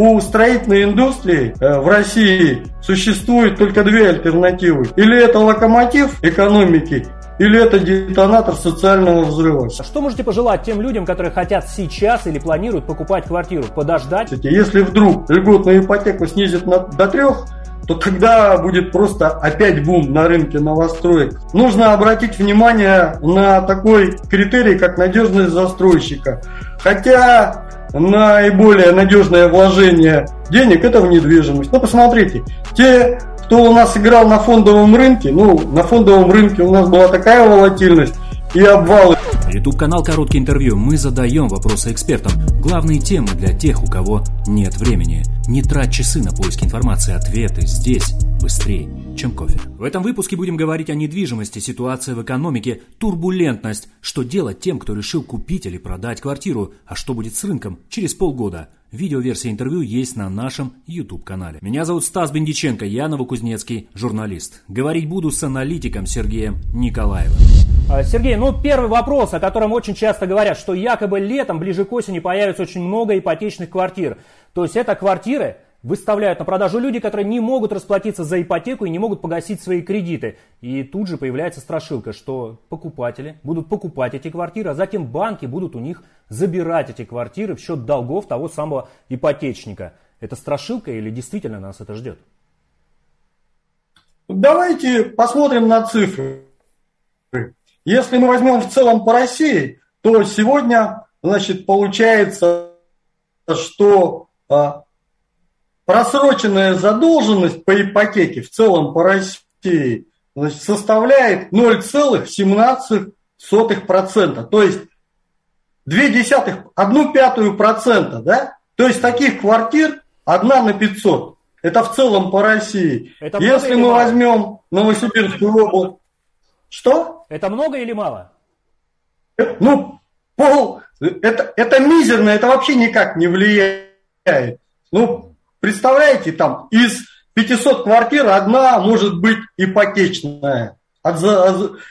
у строительной индустрии э, в России существует только две альтернативы. Или это локомотив экономики, или это детонатор социального взрыва. А что можете пожелать тем людям, которые хотят сейчас или планируют покупать квартиру? Подождать? Если вдруг льготную ипотеку снизят на, до трех, то тогда будет просто опять бум на рынке новостроек. Нужно обратить внимание на такой критерий, как надежность застройщика. Хотя наиболее надежное вложение денег это в недвижимость. Ну, посмотрите, те, кто у нас играл на фондовом рынке, ну, на фондовом рынке у нас была такая волатильность и обвалы. YouTube канал Короткие интервью. Мы задаем вопросы экспертам. Главные темы для тех, у кого нет времени. Не трать часы на поиск информации. Ответы здесь быстрее, чем кофе. В этом выпуске будем говорить о недвижимости, ситуации в экономике, турбулентность, что делать тем, кто решил купить или продать квартиру, а что будет с рынком через полгода – Видеоверсия интервью есть на нашем YouTube-канале. Меня зовут Стас Бендиченко, я новокузнецкий журналист. Говорить буду с аналитиком Сергеем Николаевым. А, Сергей, ну первый вопрос, о котором очень часто говорят, что якобы летом, ближе к осени, появится очень много ипотечных квартир. То есть это квартиры, выставляют на продажу люди, которые не могут расплатиться за ипотеку и не могут погасить свои кредиты. И тут же появляется страшилка, что покупатели будут покупать эти квартиры, а затем банки будут у них забирать эти квартиры в счет долгов того самого ипотечника. Это страшилка или действительно нас это ждет? Давайте посмотрим на цифры. Если мы возьмем в целом по России, то сегодня, значит, получается, что а, просроченная задолженность по ипотеке в целом по России значит, составляет 0,17%. То есть 2 десятых, одну пятую процента, да? То есть таких квартир одна на 500. Это в целом по России. Это Если мы мало? возьмем Новосибирскую область... Что? Это много или мало? Ну, пол... Это, это мизерно, это вообще никак не влияет. Ну, Представляете, там из 500 квартир одна может быть ипотечная.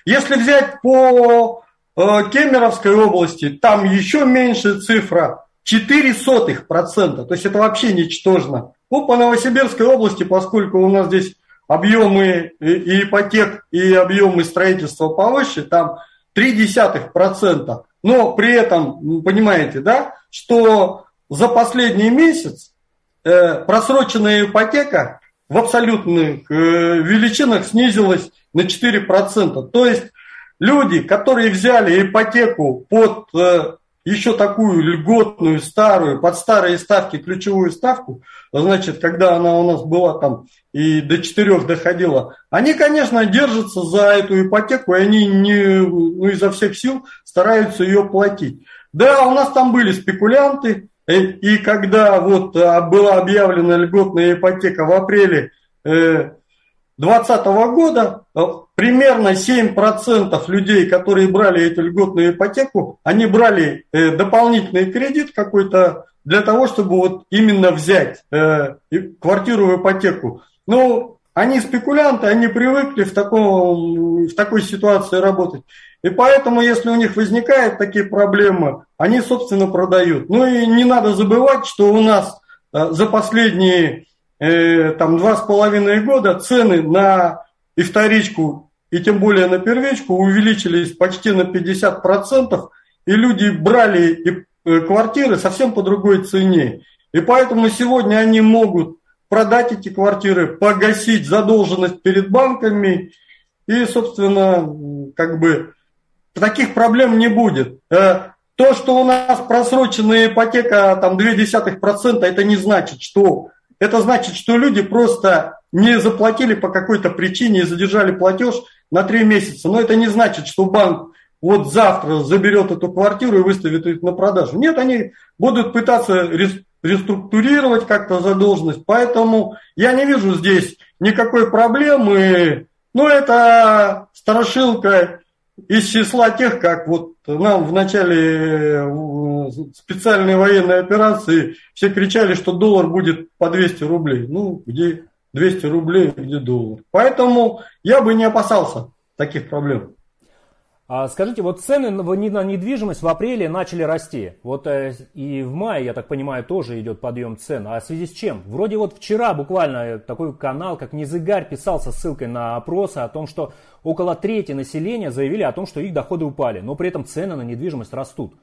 Если взять по э, Кемеровской области, там еще меньше цифра, 0,04%, то есть это вообще ничтожно. Ну, по Новосибирской области, поскольку у нас здесь объемы и ипотек, и объемы строительства повыше, там 0,3%. Но при этом, понимаете, да, что за последний месяц Э, просроченная ипотека в абсолютных э, величинах снизилась на 4%. То есть люди, которые взяли ипотеку под э, еще такую льготную, старую, под старые ставки, ключевую ставку, значит, когда она у нас была там и до 4 доходила, они, конечно, держатся за эту ипотеку, и они не, ну, изо всех сил стараются ее платить. Да, у нас там были спекулянты, и когда вот а, была объявлена льготная ипотека в апреле 2020 э, года, э, примерно 7% людей, которые брали эту льготную ипотеку, они брали э, дополнительный кредит какой-то для того, чтобы вот именно взять квартиру в ипотеку. Ну, они спекулянты, они привыкли в, таком, в такой ситуации работать. И поэтому, если у них возникают такие проблемы, они, собственно, продают. Ну и не надо забывать, что у нас э, за последние э, там, два с половиной года цены на и вторичку, и тем более на первичку увеличились почти на 50%, и люди брали и, э, квартиры совсем по другой цене. И поэтому сегодня они могут продать эти квартиры, погасить задолженность перед банками, и, собственно, как бы таких проблем не будет. Э, то, что у нас просроченная ипотека там 0,2%, это не значит, что... Это значит, что люди просто не заплатили по какой-то причине и задержали платеж на 3 месяца. Но это не значит, что банк вот завтра заберет эту квартиру и выставит их на продажу. Нет, они будут пытаться реструктурировать как-то задолженность. Поэтому я не вижу здесь никакой проблемы. Ну, это страшилка из числа тех, как вот нам в начале э, специальной военной операции все кричали, что доллар будет по 200 рублей. Ну, где 200 рублей, где доллар. Поэтому я бы не опасался таких проблем. А скажите, вот цены на недвижимость в апреле начали расти. Вот э, и в мае, я так понимаю, тоже идет подъем цен. А в связи с чем? Вроде вот вчера буквально такой канал, как Незыгарь, писал со ссылкой на опросы о том, что около трети населения заявили о том, что их доходы упали. Но при этом цены на недвижимость растут.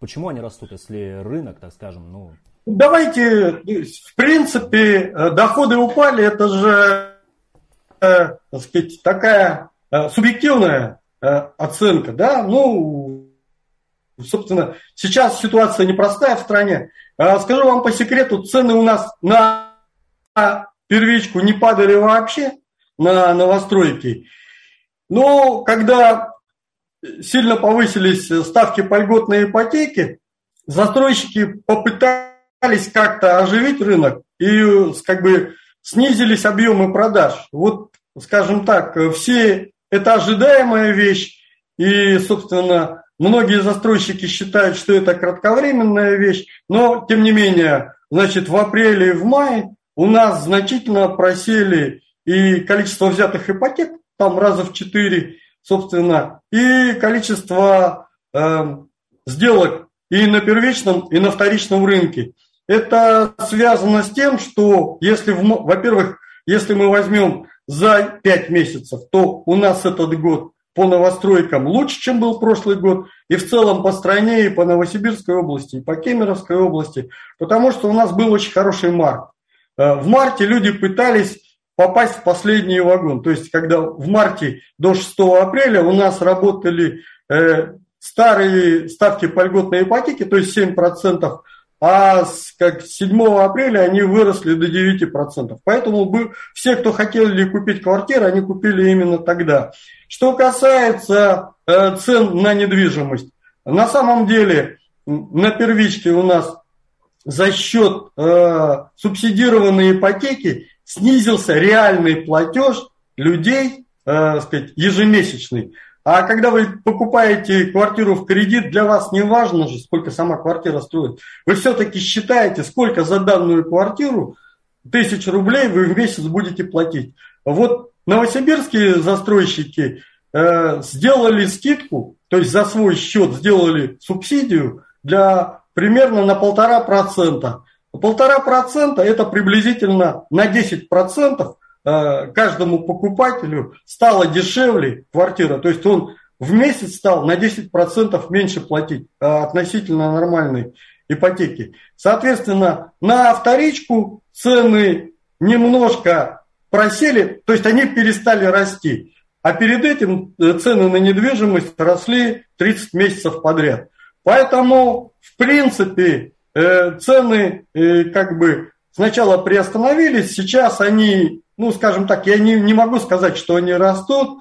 Почему они растут, если рынок, так скажем, ну... Давайте, в принципе, э, доходы упали, это же, э, так сказать, такая э, субъективная оценка, да, ну, собственно, сейчас ситуация непростая в стране. Скажу вам по секрету, цены у нас на первичку не падали вообще, на новостройки. Но когда сильно повысились ставки по льготной ипотеке, застройщики попытались как-то оживить рынок и как бы снизились объемы продаж. Вот, скажем так, все это ожидаемая вещь, и, собственно, многие застройщики считают, что это кратковременная вещь, но, тем не менее, значит, в апреле и в мае у нас значительно просели и количество взятых ипотек, там раза в четыре, собственно, и количество э, сделок и на первичном, и на вторичном рынке. Это связано с тем, что если, во-первых, если мы возьмем за 5 месяцев, то у нас этот год по новостройкам лучше, чем был прошлый год, и в целом по стране, и по Новосибирской области, и по Кемеровской области, потому что у нас был очень хороший март. Э, в марте люди пытались попасть в последний вагон. То есть, когда в марте до 6 апреля у нас работали э, старые ставки по льготной ипотеке, то есть 7%, а с как 7 апреля они выросли до 9%. Поэтому бы, все, кто хотели купить квартиру, они купили именно тогда. Что касается э, цен на недвижимость, на самом деле на первичке у нас за счет э, субсидированной ипотеки снизился реальный платеж людей, э, сказать, ежемесячный. А когда вы покупаете квартиру в кредит, для вас не важно же, сколько сама квартира стоит. Вы все-таки считаете, сколько за данную квартиру тысяч рублей вы в месяц будете платить. Вот новосибирские застройщики э, сделали скидку, то есть за свой счет сделали субсидию для примерно на полтора процента. Полтора процента это приблизительно на 10 процентов каждому покупателю стало дешевле квартира. То есть он в месяц стал на 10 процентов меньше платить э, относительно нормальной ипотеки. Соответственно, на вторичку цены немножко просели, то есть они перестали расти. А перед этим э, цены на недвижимость росли 30 месяцев подряд. Поэтому, в принципе, Э, цены э, как бы сначала приостановились, сейчас они, ну, скажем так, я не, не могу сказать, что они растут,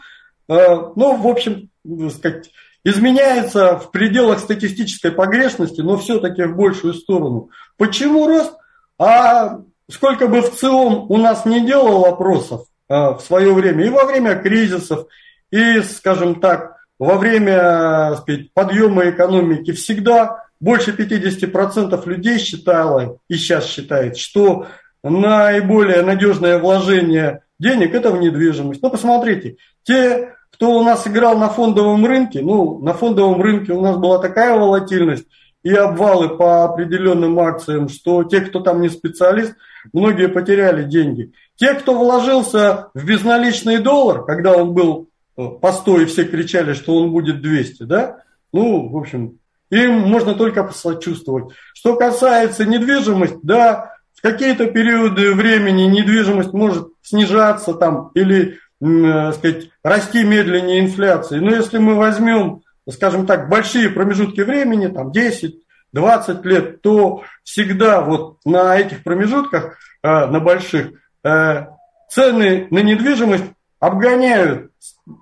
э, ну, в общем, сказать, изменяется в пределах статистической погрешности, но все-таки в большую сторону. Почему рост? А сколько бы в целом у нас не делал вопросов в свое время, и во время кризисов, и, скажем так, во время сказать, подъема экономики всегда больше 50% людей считало и сейчас считает, что наиболее надежное вложение денег – это в недвижимость. Ну, посмотрите, те, кто у нас играл на фондовом рынке, ну, на фондовом рынке у нас была такая волатильность и обвалы по определенным акциям, что те, кто там не специалист, многие потеряли деньги. Те, кто вложился в безналичный доллар, когда он был по 100 и все кричали, что он будет 200, да, ну, в общем, им можно только посочувствовать. Что касается недвижимости, да, в какие-то периоды времени недвижимость может снижаться там или, э, сказать, расти медленнее инфляции. Но если мы возьмем, скажем так, большие промежутки времени, там 10, 20 лет, то всегда вот на этих промежутках, э, на больших, э, цены на недвижимость обгоняют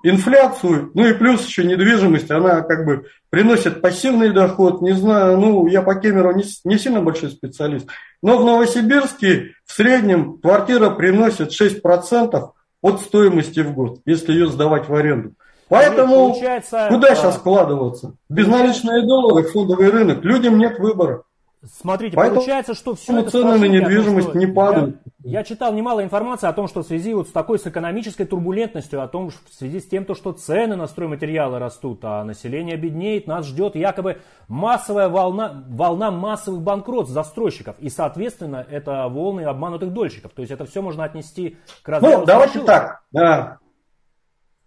инфляцию, ну и плюс еще недвижимость, она как бы приносит пассивный доход, не знаю, ну я по Кемеру не, не сильно большой специалист, но в Новосибирске в среднем квартира приносит 6% от стоимости в год, если ее сдавать в аренду. Поэтому Получается, куда сейчас вкладываться? Безналичные доллары, фондовый рынок, людям нет выбора. Смотрите, Поэтому получается, что все это цены на недвижимость не падают. Я читал немало информации о том, что в связи вот с такой с экономической турбулентностью, о том, в связи с тем, то, что цены на стройматериалы растут, а население беднеет, нас ждет якобы массовая волна, волна массовых банкротств застройщиков. И, соответственно, это волны обманутых дольщиков. То есть это все можно отнести к разряду Ну, давайте страшилок. так. Да.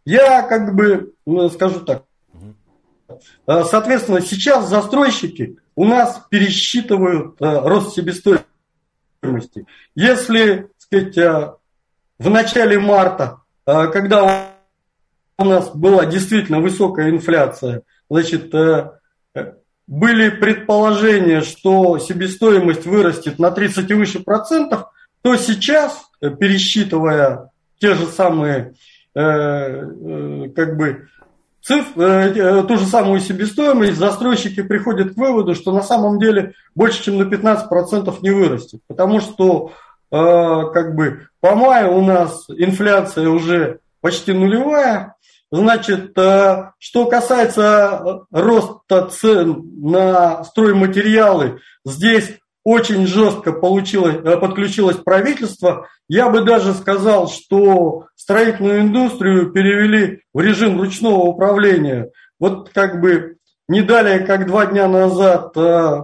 Я как бы ну, скажу так. Угу. Соответственно, сейчас застройщики у нас пересчитывают э, рост себестоимости стоимости. Если, сказать, э, в начале марта, э, когда у нас была действительно высокая инфляция, значит, были предположения, что себестоимость вырастет на 30 и выше процентов, то сейчас, пересчитывая те же самые как бы циф, э, э, ту же самую себестоимость, застройщики приходят к выводу, что на самом деле больше, чем на 15% не вырастет. Потому что э, как бы по маю у нас инфляция уже почти нулевая. Значит, э, что касается роста цен на стройматериалы, здесь очень жестко получилось, э, подключилось правительство. Я бы даже сказал, что строительную индустрию перевели в режим ручного управления. Вот как бы не далее, как два дня назад э,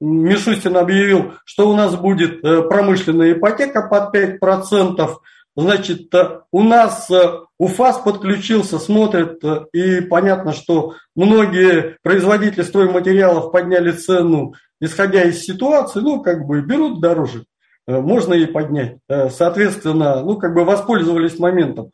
Мишустин объявил, что у нас будет э, промышленная ипотека под 5%. Значит, у нас УФАС подключился, смотрит, и понятно, что многие производители стройматериалов подняли цену исходя из ситуации, ну, как бы берут дороже, э, можно и поднять. Э, соответственно, ну, как бы воспользовались моментом.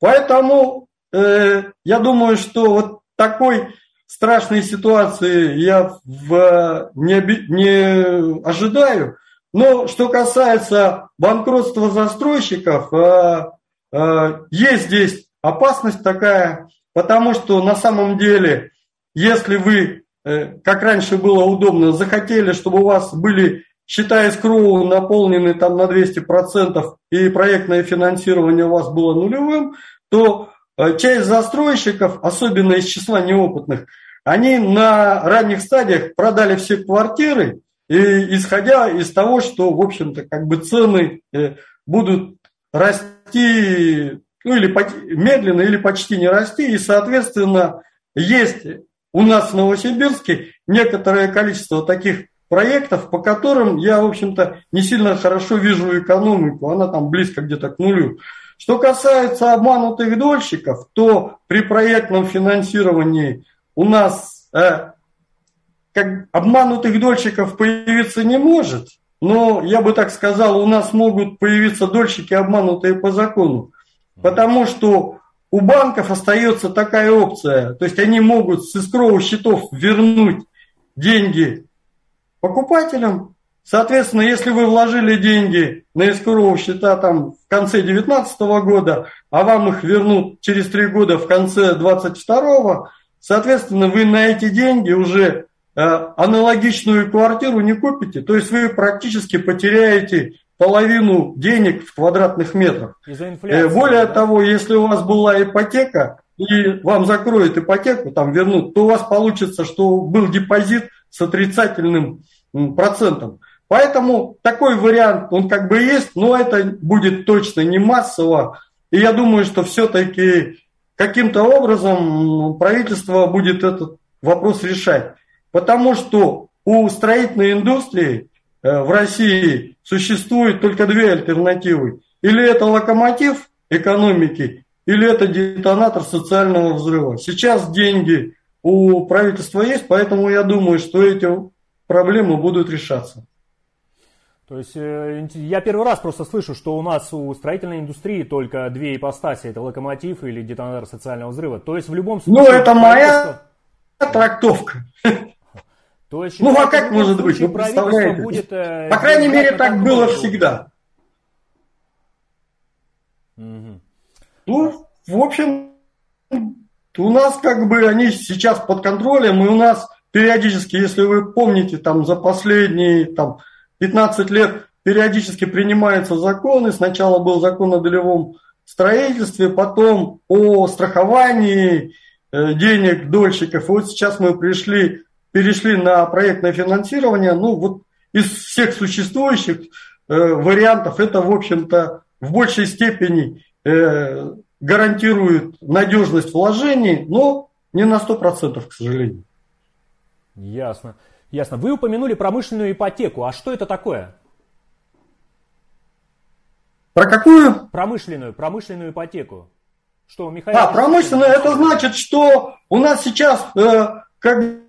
Поэтому э, я думаю, что вот такой страшной ситуации я в, не, не ожидаю. Но что касается банкротства застройщиков, э, э, есть здесь опасность такая, потому что на самом деле, если вы как раньше было удобно, захотели, чтобы у вас были счета скроу наполнены там на 200% и проектное финансирование у вас было нулевым, то э, часть застройщиков, особенно из числа неопытных, они на ранних стадиях продали все квартиры, и исходя из того, что, в общем-то, как бы цены э, будут расти, ну или медленно, или почти не расти, и, соответственно, есть у нас в Новосибирске некоторое количество таких проектов, по которым я, в общем-то, не сильно хорошо вижу экономику, она там близко где-то к нулю. Что касается обманутых дольщиков, то при проектном финансировании у нас э, как обманутых дольщиков появиться не может, но я бы так сказал, у нас могут появиться дольщики, обманутые по закону. Потому что у банков остается такая опция, то есть они могут с искровых счетов вернуть деньги покупателям. Соответственно, если вы вложили деньги на искровые счета там в конце 2019 года, а вам их вернут через три года в конце 2022, соответственно, вы на эти деньги уже э, аналогичную квартиру не купите. То есть вы практически потеряете половину денег в квадратных метрах. Инфляции, Более да? того, если у вас была ипотека, и вам закроют ипотеку, там вернут, то у вас получится, что был депозит с отрицательным процентом. Поэтому такой вариант, он как бы есть, но это будет точно не массово. И я думаю, что все-таки каким-то образом правительство будет этот вопрос решать. Потому что у строительной индустрии Э, в России существует только две альтернативы. Или это локомотив экономики, или это детонатор социального взрыва. Сейчас деньги у правительства есть, поэтому я думаю, что эти проблемы будут решаться. То есть э, я первый раз просто слышу, что у нас у строительной индустрии только две ипостаси, это локомотив или детонатор социального взрыва. То есть в любом ну, случае... Ну, это моя трактовка. То есть, ну а как может быть? Вы представляете? Будет, э, По крайней мере, так было всегда. Угу. Ну, в общем, у нас как бы они сейчас под контролем, и у нас периодически, если вы помните, там за последние там, 15 лет периодически принимаются законы. Сначала был закон о долевом строительстве, потом о страховании э, денег дольщиков. И вот сейчас мы пришли перешли на проектное финансирование, ну вот из всех существующих, вариантов, это, в общем-то, в большей степени гарантирует надежность вложений, но не на 100%, к сожалению. Ясно. Ясно. Вы упомянули промышленную ипотеку. А что это такое? Про какую? Промышленную, промышленную ипотеку. Что, Михаил? А, промышленная, это значит, что у нас сейчас э, как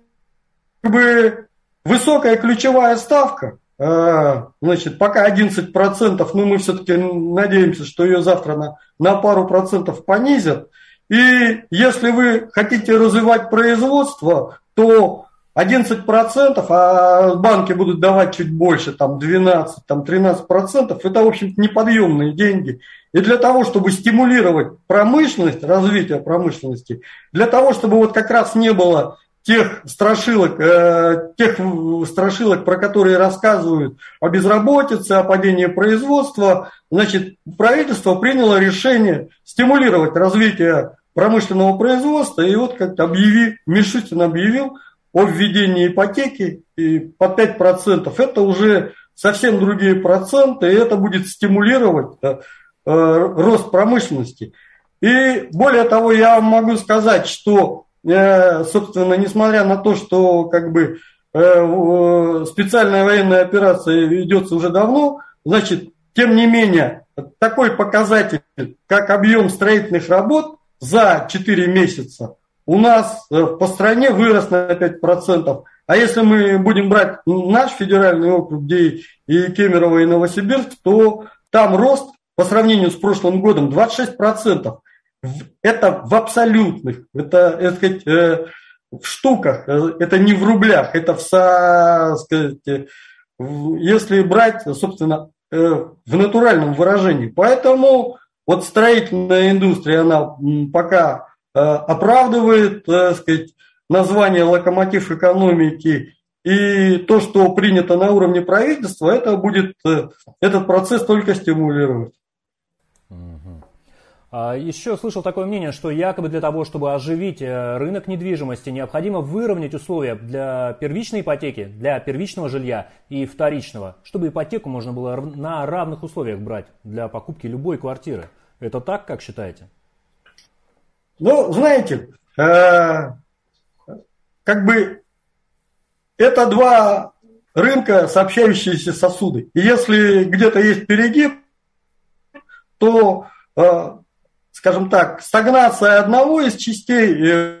бы высокая ключевая ставка, э, значит, пока 11%, но мы все-таки надеемся, что ее завтра на, на пару процентов понизят. И если вы хотите развивать производство, то 11%, а банки будут давать чуть больше, там 12, там 13%, это, в общем-то, неподъемные деньги. И для того, чтобы стимулировать промышленность, развитие промышленности, для того, чтобы вот как раз не было тех страшилок, э, тех страшилок, про которые рассказывают о безработице, о падении производства, значит, правительство приняло решение стимулировать развитие промышленного производства, и вот как-то объяви, Мишустин объявил о введении ипотеки и по 5%, это уже совсем другие проценты, и это будет стимулировать э, э, рост промышленности. И более того, я могу сказать, что, э, собственно, несмотря на то, что как бы э, специальная военная операция ведется уже давно, значит, тем не менее, такой показатель, как объем строительных работ за 4 месяца – у нас э, по стране вырос на 5%. А если мы будем брать наш федеральный округ, где и Кемерово, и Новосибирск, то там рост по сравнению с прошлым годом 26%. Это в абсолютных, это, это сказать, э, в штуках, э, это не в рублях, это в, сказать, если брать, собственно, в натуральном выражении. Поэтому вот строительная индустрия, она пока Э, оправдывает, так сказать, название локомотив экономики и то, что принято на уровне правительства, это будет э, этот процесс только стимулировать. А еще слышал такое мнение, что якобы для того, чтобы оживить э, рынок недвижимости, необходимо выровнять условия для первичной ипотеки, для первичного жилья и вторичного, чтобы ипотеку можно было на равных условиях брать для покупки любой квартиры. Это так, как считаете? Ну, знаете, э, как бы это два рынка, сообщающиеся сосуды. И если где-то есть перегиб, то, э, скажем так, стагнация одного из частей э,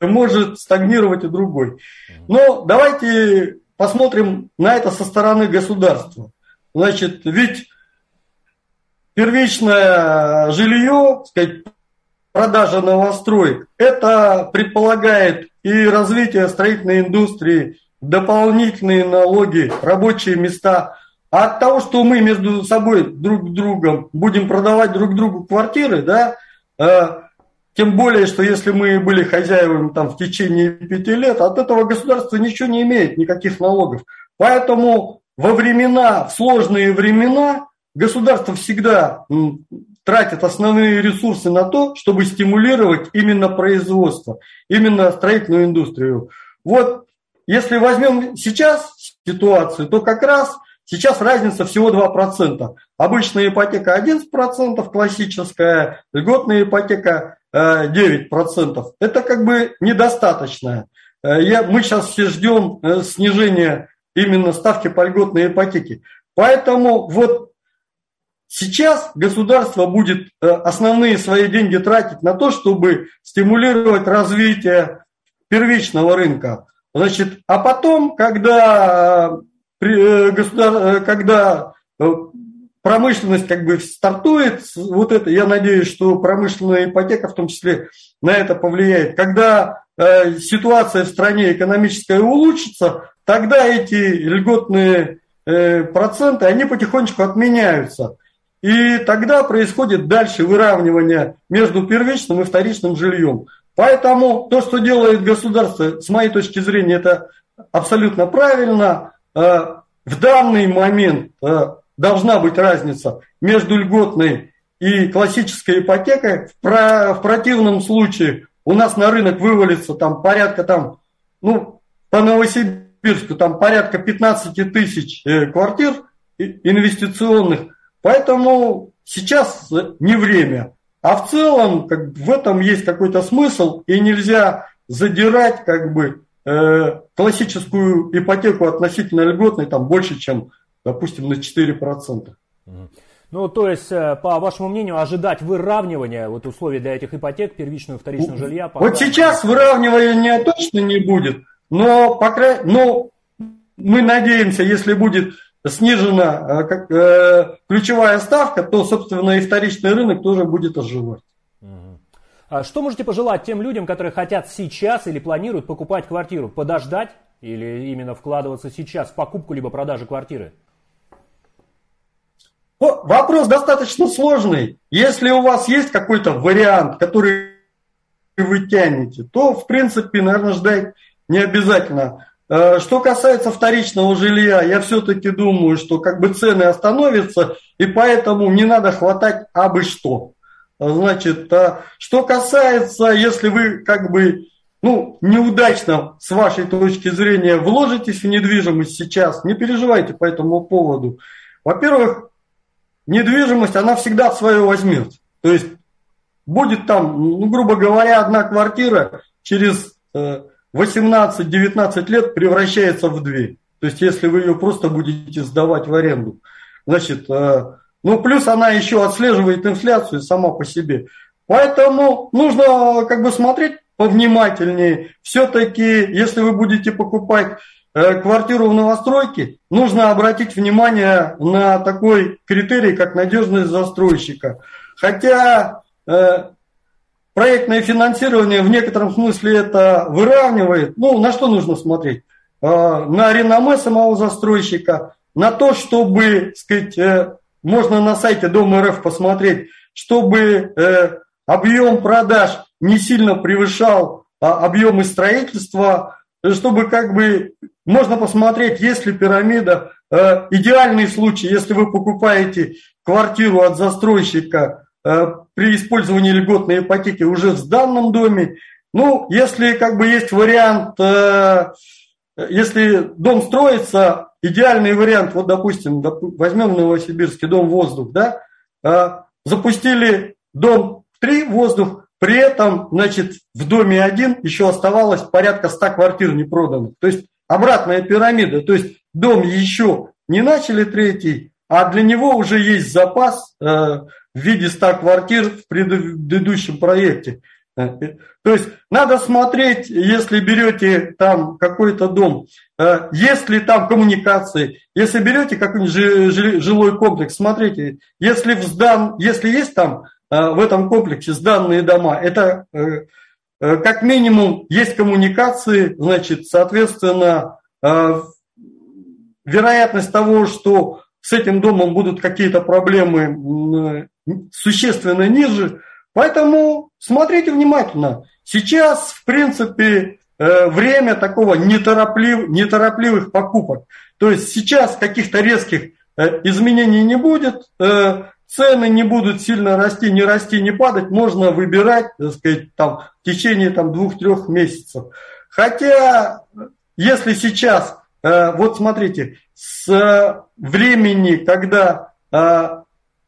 может стагнировать и другой. Но давайте посмотрим на это со стороны государства. Значит, ведь первичное жилье, сказать, продажа новостроек, это предполагает и развитие строительной индустрии, дополнительные налоги, рабочие места. А от того, что мы между собой друг другом будем продавать друг другу квартиры, да, э, тем более, что если мы были хозяевами там в течение пяти лет, от этого государство ничего не имеет, никаких налогов. Поэтому во времена, в сложные времена, государство всегда тратят основные ресурсы на то, чтобы стимулировать именно производство, именно строительную индустрию. Вот если возьмем сейчас ситуацию, то как раз сейчас разница всего 2%. Обычная ипотека 11%, классическая, льготная ипотека 9%. Э, Это как бы недостаточно. Э, я, мы сейчас все ждем э, снижения именно ставки по льготной ипотеке. Поэтому вот Сейчас государство будет основные свои деньги тратить на то, чтобы стимулировать развитие первичного рынка. Значит, а потом, когда, когда промышленность как бы стартует, вот это, я надеюсь, что промышленная ипотека в том числе на это повлияет. Когда ситуация в стране экономическая улучшится, тогда эти льготные проценты, они потихонечку отменяются. И тогда происходит дальше выравнивание между первичным и вторичным жильем. Поэтому то, что делает государство, с моей точки зрения, это абсолютно правильно. Э, в данный момент э, должна быть разница между льготной и классической ипотекой. В противном случае у нас на рынок вывалится там порядка там, ну, по Новосибирску там порядка 15 тысяч э, квартир – инвестиционных. Поэтому сейчас не время. А в целом как, в этом есть какой-то смысл, и нельзя задирать как бы классическую ипотеку относительно льготной там больше, чем, допустим, на 4%. Ну, то есть, э, по вашему мнению, ожидать выравнивания вот условий для этих ипотек, первичного и вторичного жилья? Пока... Вот сейчас выравнивания точно не будет, но, по край... но мы надеемся, если будет снижена э, как, э, ключевая ставка, то, собственно, и вторичный рынок тоже будет оживать. А что можете пожелать тем людям, которые хотят сейчас или планируют покупать квартиру? Подождать или именно вкладываться сейчас в покупку либо продажу квартиры? Вопрос достаточно сложный. Если у вас есть какой-то вариант, который вы тянете, то, в принципе, наверное, ждать не обязательно. Э, что касается вторичного жилья, я все-таки думаю, что как бы цены остановятся, и поэтому не надо хватать абы что. Значит, э, что касается, если вы как бы ну, неудачно с вашей точки зрения вложитесь в недвижимость сейчас, не переживайте по этому поводу. Во-первых, недвижимость, она всегда свое возьмет. То есть будет там, ну, грубо говоря, одна квартира через 18-19 лет превращается в две. То есть если вы ее просто будете сдавать в аренду. Значит, э, ну плюс она еще отслеживает инфляцию сама по себе. Поэтому нужно как бы смотреть повнимательнее. Все-таки, если вы будете покупать Э, квартиру в новостройке, нужно обратить внимание на такой критерий, как надежность застройщика. Хотя э, проектное финансирование в некотором смысле это выравнивает. Ну, на что нужно смотреть? Э, на реноме самого застройщика, на то, чтобы, сказать, можно на сайте Дома РФ посмотреть, чтобы объем продаж не сильно превышал а, объемы строительства, чтобы как бы можно посмотреть, есть ли пирамида. Э, идеальный случай, если вы покупаете квартиру от застройщика э, при использовании льготной ипотеки уже в данном доме. Ну, если как бы есть вариант, э, если дом строится, идеальный вариант, вот допустим, возьмем Новосибирский дом воздух, да, запустили дом 3 воздух, при этом, значит, в доме один еще оставалось порядка 100 квартир не проданных. То есть обратная пирамида. То есть дом еще не начали третий, а для него уже есть запас э, в виде 100 квартир в предыдущем проекте. Э, то есть надо смотреть, если берете там какой-то дом, э, есть ли там коммуникации, если берете какой-нибудь жилой комплекс, смотрите, если, вздан, если есть там э, в этом комплексе сданные дома, это как минимум есть коммуникации, значит, соответственно, вероятность того, что с этим домом будут какие-то проблемы существенно ниже. Поэтому смотрите внимательно. Сейчас, в принципе, э, время такого нетороплив, неторопливых покупок. То есть сейчас каких-то резких изменений не будет цены не будут сильно расти, не расти, не падать, можно выбирать, так сказать, там, в течение там, двух-трех месяцев. Хотя, если сейчас, э, вот смотрите, с времени, когда э,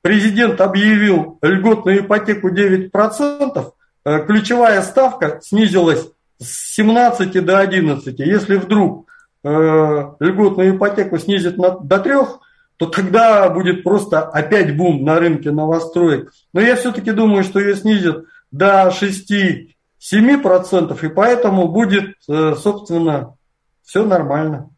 президент объявил льготную ипотеку 9%, э, ключевая ставка снизилась с 17 до 11. Если вдруг льготную ипотеку снизит до 3%, то тогда будет просто опять бум на рынке новостроек. Но я все-таки думаю, что ее снизят до 6-7%, и поэтому будет, э, собственно, все нормально.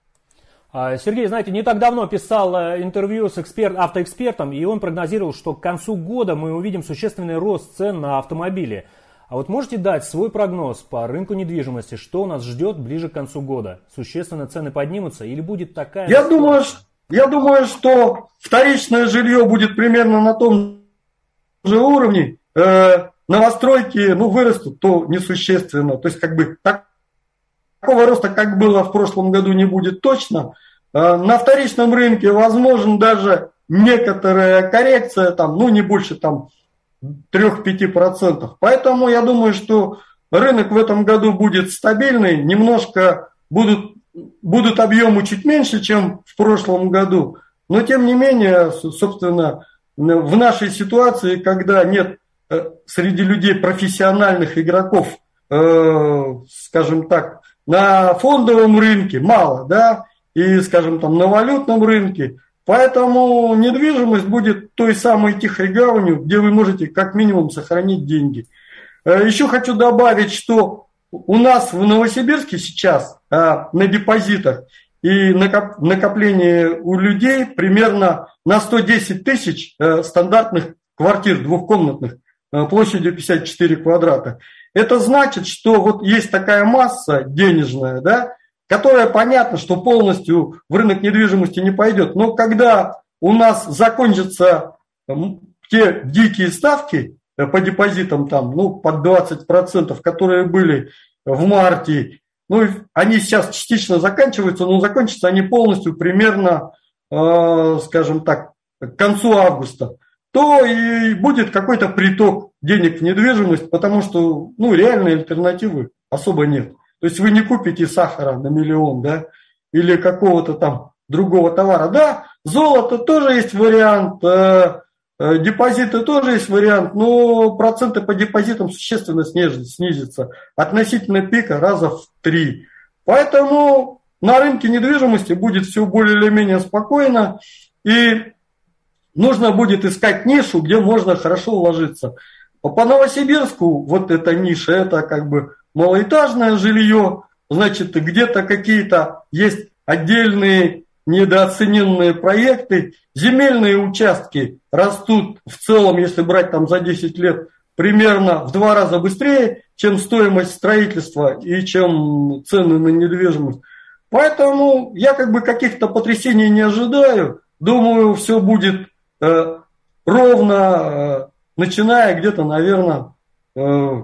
А, Сергей, знаете, не так давно писал э, интервью с эксперт, автоэкспертом, и он прогнозировал, что к концу года мы увидим существенный рост цен на автомобили. А вот можете дать свой прогноз по рынку недвижимости, что нас ждет ближе к концу года? Существенно цены поднимутся или будет такая... Я думаю, я думаю, что вторичное жилье будет примерно на том же уровне. Э, новостройки ну, вырастут, то несущественно. То есть как бы так, такого роста, как было в прошлом году, не будет точно. Э, на вторичном рынке возможно даже некоторая коррекция, там, ну не больше там 3-5%. Поэтому я думаю, что рынок в этом году будет стабильный, немножко будут будут объемы чуть меньше, чем в прошлом году, Но тем не менее, собственно, в нашей ситуации, когда нет э, среди людей профессиональных игроков, э, скажем так, на фондовом рынке мало, да, и, скажем, там на валютном рынке, поэтому недвижимость будет той самой тихой где вы можете как минимум сохранить деньги. Э, еще хочу добавить, что у нас в Новосибирске сейчас на депозитах и накопление у людей примерно на 110 тысяч э, стандартных квартир двухкомнатных э, площадью 54 квадрата. Это значит, что вот есть такая масса денежная, да, которая понятно, что полностью в рынок недвижимости не пойдет. Но когда у нас закончатся те дикие ставки э, по депозитам, там, ну, под 20%, которые были в марте ну, они сейчас частично заканчиваются, но закончатся они полностью примерно, э, скажем так, к концу августа, то и будет какой-то приток денег в недвижимость, потому что, ну, реальной альтернативы особо нет. То есть вы не купите сахара на миллион, да, или какого-то там другого товара. Да, золото тоже есть вариант, э, Э, депозиты тоже есть вариант, но проценты по депозитам существенно снизятся относительно пика раза в три. Поэтому на рынке недвижимости будет все более или менее спокойно, и нужно будет искать нишу, где можно хорошо уложиться. По Новосибирску вот эта ниша, это как бы малоэтажное жилье, значит, где-то какие-то есть отдельные недооцененные проекты, земельные участки растут в целом, если брать там за 10 лет, примерно в два раза быстрее, чем стоимость строительства и чем цены на недвижимость. Поэтому я как бы каких-то потрясений не ожидаю. Думаю, все будет э, ровно, э, начиная где-то, наверное, э,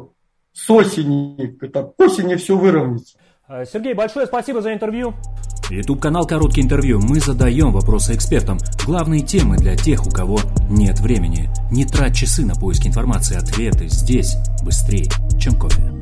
с осени. Это, к осени все выровняется. Сергей, большое спасибо за интервью. YouTube канал «Короткие интервью». Мы задаем вопросы экспертам. Главные темы для тех, у кого нет времени. Не трать часы на поиски информации. Ответы здесь быстрее, чем кофе.